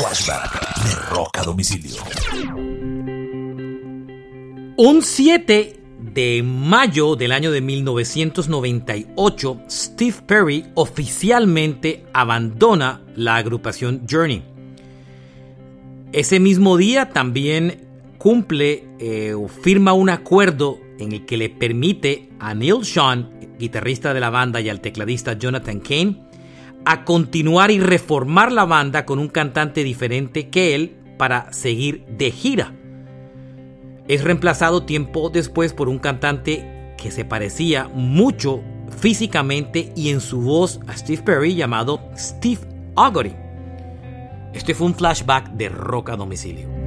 Flashback de. Un 7 de mayo del año de 1998, Steve Perry oficialmente abandona la agrupación Journey. Ese mismo día también cumple eh, o firma un acuerdo en el que le permite a Neil Sean, guitarrista de la banda, y al tecladista Jonathan Kane, a continuar y reformar la banda con un cantante diferente que él para seguir de gira. Es reemplazado tiempo después por un cantante que se parecía mucho físicamente y en su voz a Steve Perry llamado Steve Augury. Este fue un flashback de rock a domicilio.